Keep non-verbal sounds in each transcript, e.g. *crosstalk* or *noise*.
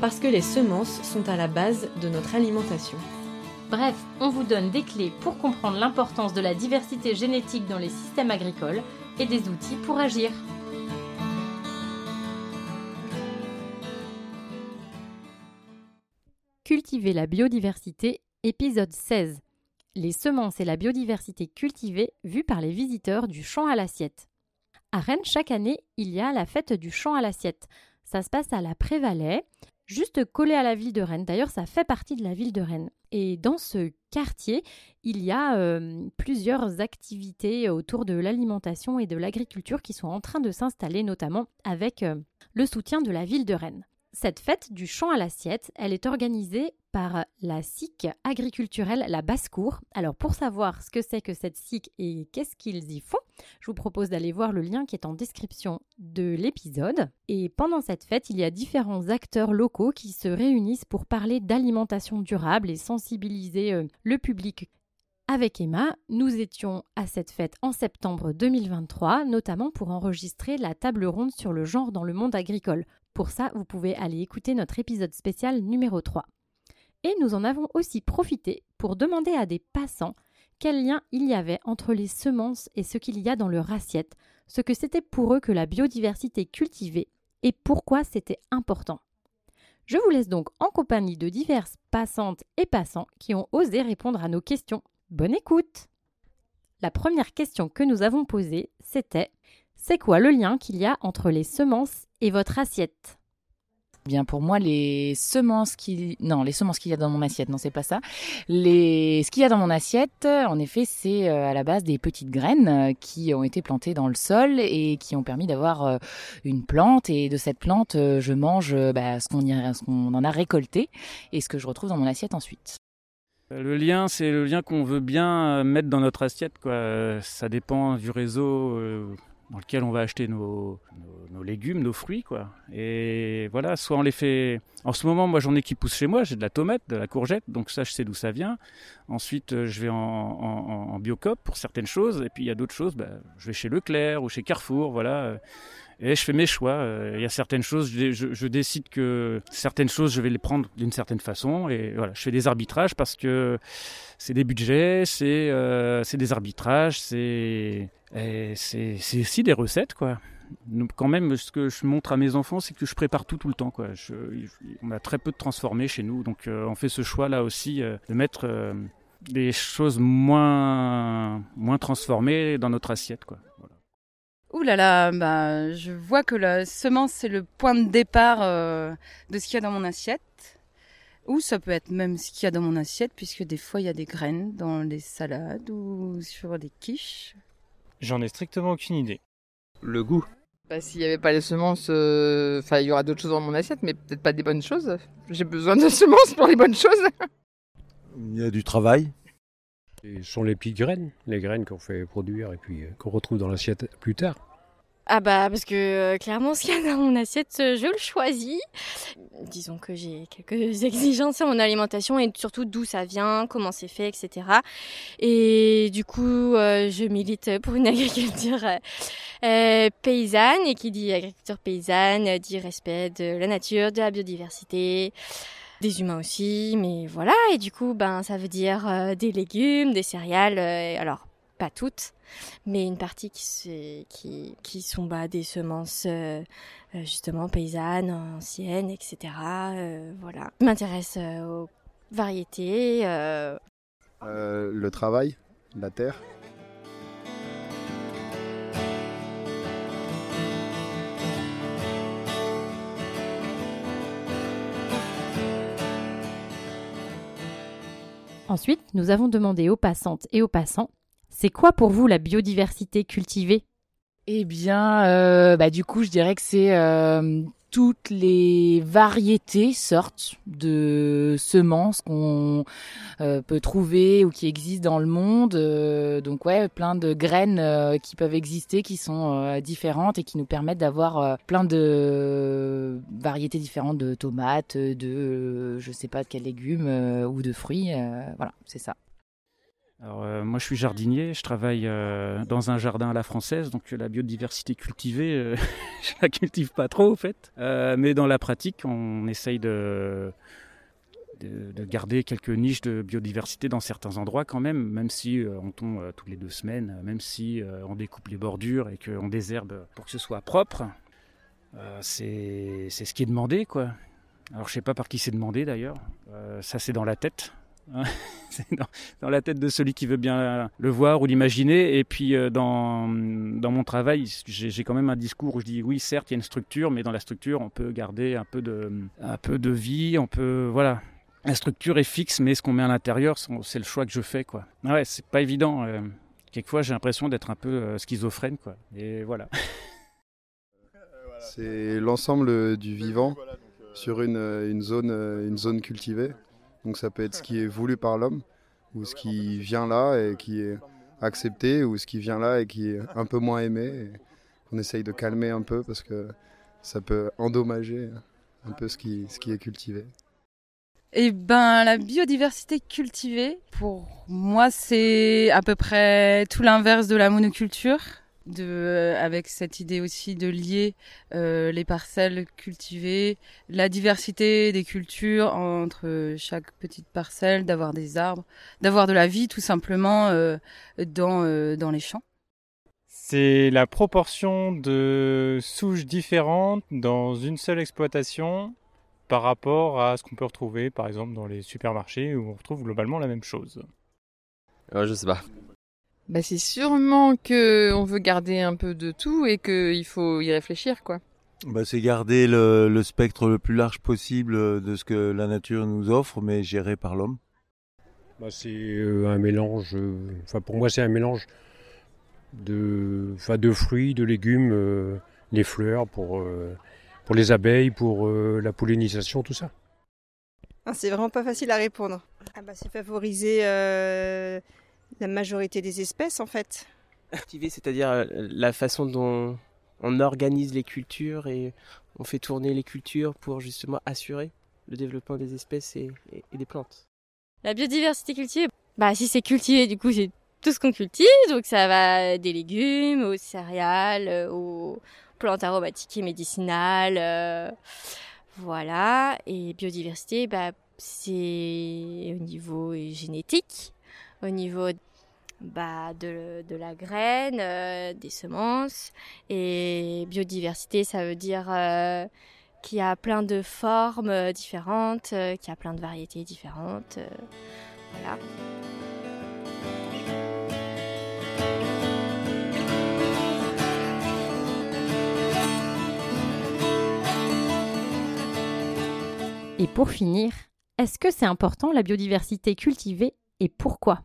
parce que les semences sont à la base de notre alimentation. Bref, on vous donne des clés pour comprendre l'importance de la diversité génétique dans les systèmes agricoles et des outils pour agir. Cultiver la biodiversité, épisode 16. Les semences et la biodiversité cultivée vues par les visiteurs du champ à l'assiette. À Rennes, chaque année, il y a la fête du champ à l'assiette. Ça se passe à la Prévalet, juste collé à la ville de Rennes. D'ailleurs, ça fait partie de la ville de Rennes. Et dans ce quartier, il y a euh, plusieurs activités autour de l'alimentation et de l'agriculture qui sont en train de s'installer, notamment avec euh, le soutien de la ville de Rennes. Cette fête du champ à l'assiette, elle est organisée par la SIC agriculturelle La Basse-Cour. Alors pour savoir ce que c'est que cette SIC et qu'est-ce qu'ils y font, je vous propose d'aller voir le lien qui est en description de l'épisode. Et pendant cette fête, il y a différents acteurs locaux qui se réunissent pour parler d'alimentation durable et sensibiliser euh, le public avec Emma, nous étions à cette fête en septembre 2023, notamment pour enregistrer la table ronde sur le genre dans le monde agricole. Pour ça, vous pouvez aller écouter notre épisode spécial numéro 3. Et nous en avons aussi profité pour demander à des passants quel lien il y avait entre les semences et ce qu'il y a dans leur assiette, ce que c'était pour eux que la biodiversité cultivée et pourquoi c'était important. Je vous laisse donc en compagnie de diverses passantes et passants qui ont osé répondre à nos questions. Bonne écoute La première question que nous avons posée, c'était C'est quoi le lien qu'il y a entre les semences et votre assiette? Bien pour moi, les semences qui non, les semences qu'il y a dans mon assiette, non c'est pas ça. Les ce qu'il y a dans mon assiette, en effet, c'est euh, à la base des petites graines euh, qui ont été plantées dans le sol et qui ont permis d'avoir euh, une plante. Et de cette plante, je mange bah, ce qu'on ce qu'on en a récolté et ce que je retrouve dans mon assiette ensuite. Le lien, c'est le lien qu'on veut bien mettre dans notre assiette. Ça dépend du réseau dans lequel on va acheter nos, nos, légumes, nos fruits, quoi. Et voilà, soit on les fait. En ce moment, moi, j'en ai qui poussent chez moi. J'ai de la tomate, de la courgette, donc ça, je sais d'où ça vient. Ensuite, euh, je vais en, en, en biocop pour certaines choses, et puis il y a d'autres choses. Bah, je vais chez Leclerc ou chez Carrefour, voilà. Et je fais mes choix. Euh, il y a certaines choses, je, décide que certaines choses, je vais les prendre d'une certaine façon, et voilà, je fais des arbitrages parce que c'est des budgets, c'est euh, des arbitrages, c'est aussi des recettes, quoi. Quand même, ce que je montre à mes enfants, c'est que je prépare tout tout le temps, quoi. Je, on a très peu de transformés chez nous, donc euh, on fait ce choix-là aussi euh, de mettre euh, des choses moins, moins transformées dans notre assiette, quoi. Voilà. Ouh là là, bah, je vois que la semence, c'est le point de départ de ce qu'il y a dans mon assiette. Ou ça peut être même ce qu'il y a dans mon assiette, puisque des fois il y a des graines dans les salades ou sur des quiches. J'en ai strictement aucune idée. Le goût. Bah, s'il n'y avait pas les semences, euh, enfin, il y aura d'autres choses dans mon assiette, mais peut-être pas des bonnes choses. J'ai besoin de *laughs* semences pour les bonnes choses. Il y a du travail. Ce sont les petites graines, les graines qu'on fait produire et puis euh, qu'on retrouve dans l'assiette plus tard. Ah bah parce que euh, clairement *laughs* ce qu'il y a dans mon assiette, je le choisis. Disons que j'ai quelques *laughs* exigences sur mon alimentation et surtout d'où ça vient, comment c'est fait, etc. Et du coup, euh, je milite pour une *laughs* agriculture euh, paysanne et qui dit agriculture paysanne dit respect de la nature, de la biodiversité des humains aussi, mais voilà, et du coup, ben, ça veut dire des légumes, des céréales, alors pas toutes, mais une partie qui, qui, qui sont bah, des semences euh, euh, justement paysannes, anciennes, etc. Euh, voilà. Je m'intéresse aux variétés. le travail, la terre. Ensuite, nous avons demandé aux passantes et aux passants c'est quoi pour vous la biodiversité cultivée? Eh bien, euh, bah, du coup, je dirais que c'est euh, toutes les variétés sortent de semences qu'on euh, peut trouver ou qui existent dans le monde. Donc ouais, plein de graines qui peuvent exister, qui sont différentes et qui nous permettent d'avoir plein de variétés différentes de tomates, de je sais pas de quels légumes ou de fruits. voilà, c'est ça. Alors, euh, moi, je suis jardinier, je travaille euh, dans un jardin à la française, donc la biodiversité cultivée, euh, *laughs* je la cultive pas trop, au fait. mais dans la pratique, on essaye de, de, garder quelques niches de biodiversité dans certains endroits quand même, même si on tombe toutes les deux semaines, même si on découpe les bordures et qu'on désherbe pour que ce soit propre. c'est ce qui est demandé, quoi. Alors, je sais pas par qui c'est demandé d'ailleurs. ça, c'est dans la tête. *laughs* C'est dans, la tête de celui qui veut bien le voir ou l'imaginer. Et puis euh, dans, dans mon travail, j'ai quand même un discours où je dis oui, certes, il y a une structure, mais dans la structure, on peut garder un peu de, un peu de vie. On peut, voilà. La structure est fixe, mais ce qu'on met à l'intérieur, c'est le choix que je fais, quoi. Ah ouais, c'est pas évident. Euh. quelquefois, j'ai l'impression d'être un peu euh, schizophrène, quoi. Et voilà. *laughs* C'est l'ensemble du vivant sur une, une, zone, une zone cultivée. Donc ça peut être ce qui est voulu par l'homme, ou ce qui vient là et qui est accepté, ou ce qui vient là et qui est un peu moins aimé. on essaye de calmer un peu parce que ça peut endommager un peu ce qui, ce qui est cultivé. Eh ben, la biodiversité cultivée, pour moi, c'est à peu près tout l'inverse de la monoculture de, euh, avec cette idée aussi de lier euh, les parcelles cultivées, la diversité des cultures entre chaque petite parcelle, d'avoir des arbres, d'avoir de la vie tout simplement euh, dans, dans les champs. C'est la proportion de souches différentes dans une seule exploitation par rapport à ce qu'on peut retrouver par exemple dans les supermarchés où on retrouve globalement la même chose. Ouais, je sais pas. Bah, c'est sûrement que on veut garder un peu de tout et qu'il faut y réfléchir, quoi. Bah, c'est garder le, le, spectre le plus large possible de ce que la nature nous offre, mais géré par l'homme. Bah, c'est euh, un mélange. Euh, enfin, pour moi, c'est un mélange de, enfin, de fruits, de légumes, euh, les fleurs pour pour les abeilles, pour la pollinisation, tout ça. Ah, c'est vraiment pas facile à répondre. Ah bah, c'est favoriser la majorité des espèces en fait. Activer, c'est-à-dire euh, la façon dont on organise les cultures et on fait tourner les cultures pour justement assurer le développement des espèces et, des plantes. La biodiversité cultivée, bah si c'est cultivé, du coup c'est tout ce qu'on cultive, donc ça va des légumes aux céréales, euh, aux plantes aromatiques et médicinales, euh, voilà. Et biodiversité, bah c'est au niveau génétique, au niveau bah, de, la graine, euh, des semences. Et biodiversité, ça veut dire euh, qu'il y a plein de formes euh, différentes, qu'il y a plein de variétés différentes. voilà. Et pour finir, est-ce que c'est important la biodiversité cultivée et pourquoi?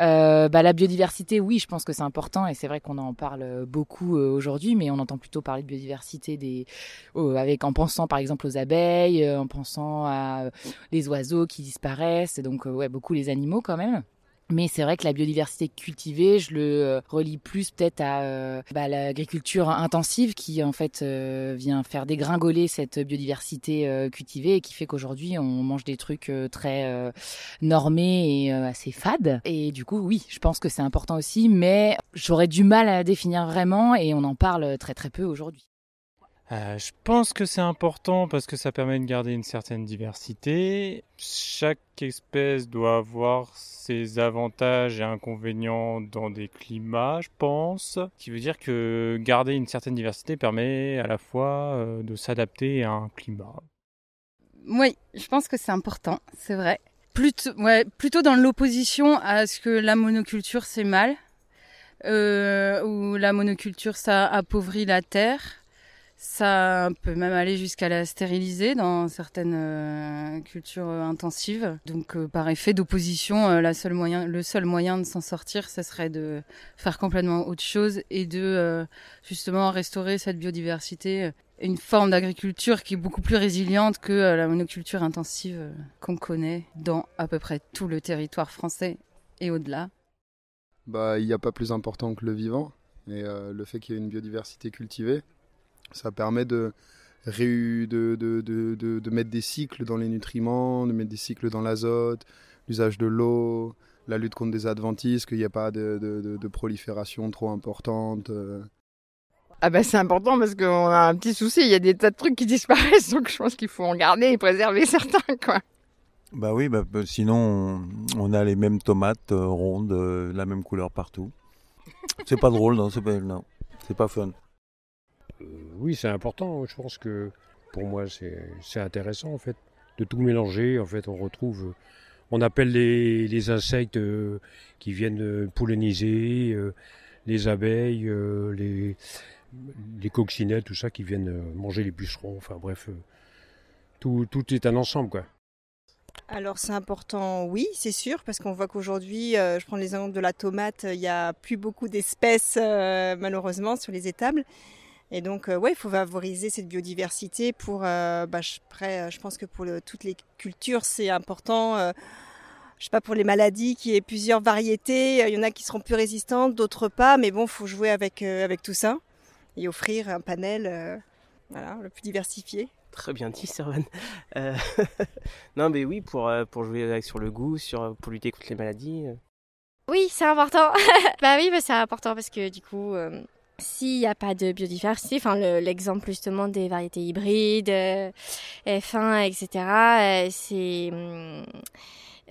Euh, bah, la biodiversité, oui, je pense que c'est important et c'est vrai qu'on en parle beaucoup euh, aujourd'hui, mais on entend plutôt parler de biodiversité avec en pensant par exemple aux abeilles, euh, en pensant à les oiseaux qui disparaissent, donc ouais, beaucoup les animaux quand même. Mais c'est vrai que la biodiversité cultivée, je le euh, relie plus peut-être à euh, bah, l'agriculture intensive qui en fait euh, vient faire dégringoler cette biodiversité cultivée et qui fait qu'aujourd'hui on mange des trucs très normés et assez fades. Et du coup, oui, je pense que c'est important aussi, mais j'aurais du mal à définir vraiment et on en parle très très peu aujourd'hui. Euh, je pense que c'est important parce que ça permet de garder une certaine diversité. Chaque espèce doit avoir ses avantages et inconvénients dans des climats, je pense. Ce qui veut dire que garder une certaine diversité permet à la fois euh, de s'adapter à un climat. Oui, je pense que c'est important, c'est vrai. Plutôt, dans l'opposition à ce que la monoculture c'est mal, euh, ou la monoculture ça appauvrit la terre Ça peut même aller jusqu'à la stériliser dans certaines euh, cultures intensives. Donc euh, par effet d'opposition, euh, le seul moyen de s'en sortir, ce serait de faire complètement autre chose et de justement restaurer cette biodiversité, une forme d'agriculture qui est beaucoup plus résiliente que la monoculture intensive qu'on connaît dans à peu près tout le territoire français et au-delà. Bah, il n'y a pas plus important que le vivant et le fait qu'il y ait une biodiversité cultivée ça permet de, de, de, de, mettre des cycles dans les nutriments, de mettre des cycles dans l'azote, l'usage de l'eau, la lutte contre des adventices, qu'il n'y a pas de, prolifération trop importante. Euh. Ah bah c'est important parce qu'on a un petit souci, il y a des tas de trucs qui disparaissent, donc je pense qu'il faut en garder et préserver *laughs* certains quoi. Bah oui, bah, bah sinon on, a les mêmes tomates euh, rondes, euh, la même couleur partout. C'est pas drôle, non, c'est pas, non, c'est pas fun. Euh, oui, c'est important. Je pense que pour moi, c'est intéressant en fait de tout mélanger. En fait, on retrouve, on appelle les, insectes euh, qui viennent euh, polliniser, les abeilles, les, les coccinelles, tout ça qui viennent manger les pucerons. Enfin bref, tout, tout est un ensemble quoi. Alors c'est important, oui, c'est sûr, parce qu'on voit qu'aujourd'hui, je prends l'exemple de la tomate, il n'y a plus beaucoup d'espèces malheureusement sur les étables. Et donc, euh, ouais, il faut favoriser cette biodiversité pour. Euh, bah, après, euh, je pense que pour toutes les cultures, c'est important. je sais pas pour les maladies, qu'il y ait plusieurs variétés. Il y en a qui seront plus résistantes, d'autres pas. Mais bon, il faut jouer avec avec tout ça et offrir un panel, voilà, le plus diversifié. Très bien dit, Servan. *laughs* non, mais oui, pour, pour jouer avec, sur le goût, sur, pour lutter contre les maladies. Oui, c'est important. *laughs* bah oui, bah, c'est important parce que du coup, s'il n'y a pas de biodiversité, enfin l'exemple justement des variétés hybrides, euh, F1, etc., euh, c'est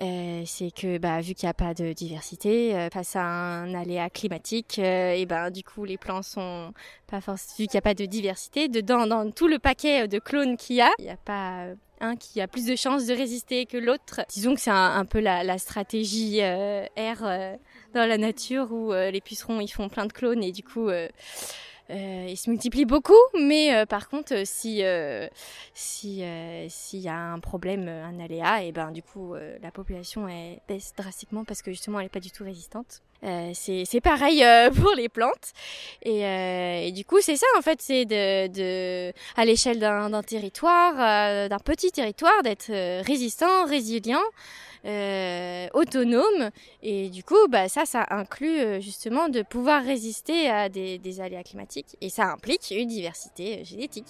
euh, c'est que bah, vu qu'il n'y a pas de diversité face à un aléa climatique, et ben du coup les plants sont pas forcément vu qu'il n'y a pas de diversité dedans dans tout le paquet de clones qu'il y a, il n'y a pas un qui a plus de chances de résister que l'autre. Disons que c'est un, peu la stratégie R dans la nature où euh, les pucerons ils font plein de clones et du coup euh, euh, ils se multiplient beaucoup, mais par contre, si si s'il y a un problème, un aléa, et ben du coup la population elle baisse drastiquement parce que justement elle est pas du tout résistante. c'est c'est pareil *laughs* pour les plantes et, et du coup c'est ça en fait, c'est de, de à l'échelle d'un territoire, d'un petit territoire, d'être résistant, résilient. Euh, autonome. Et du coup, bah, ça, ça inclut euh, justement de pouvoir résister à des, aléas climatiques. Et ça implique une diversité euh, génétique.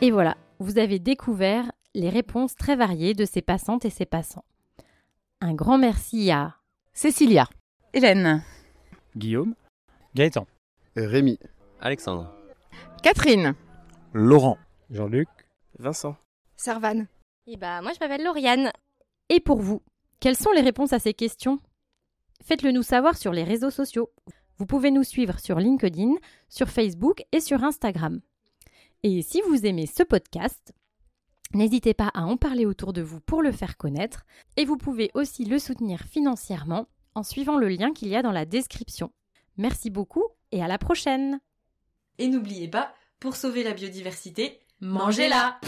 Et voilà, vous avez découvert les réponses très variées de ces passantes et ces passants. Un grand merci à Cécilia, Hélène. Guillaume. Gaëtan. Rémi. Alexandre. Catherine. Laurent. Jean-Luc. Vincent. Servane. Et bah moi je m'appelle Lauriane. Et pour vous, quelles sont les réponses à ces questions? Faites-le nous savoir sur les réseaux sociaux. Vous pouvez nous suivre sur LinkedIn, sur Facebook et sur Instagram. Et si vous aimez ce podcast, n'hésitez pas à en parler autour de vous pour le faire connaître. Et vous pouvez aussi le soutenir financièrement en suivant le lien qu'il y a dans la description. Merci beaucoup et à la prochaine. Et n'oubliez pas, pour sauver la biodiversité, mangez-la